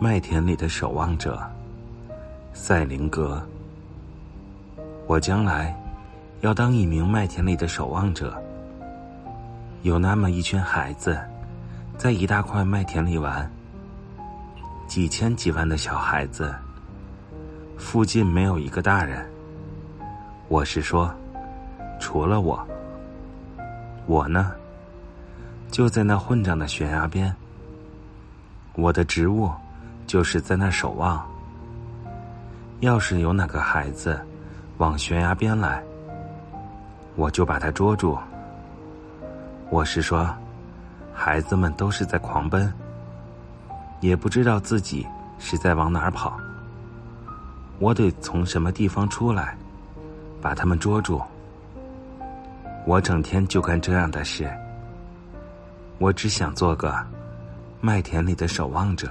麦田里的守望者，赛林格。我将来要当一名麦田里的守望者。有那么一群孩子，在一大块麦田里玩，几千几万的小孩子，附近没有一个大人。我是说，除了我。我呢，就在那混账的悬崖边。我的职务。就是在那守望。要是有哪个孩子往悬崖边来，我就把他捉住。我是说，孩子们都是在狂奔，也不知道自己是在往哪儿跑。我得从什么地方出来，把他们捉住。我整天就干这样的事。我只想做个麦田里的守望者。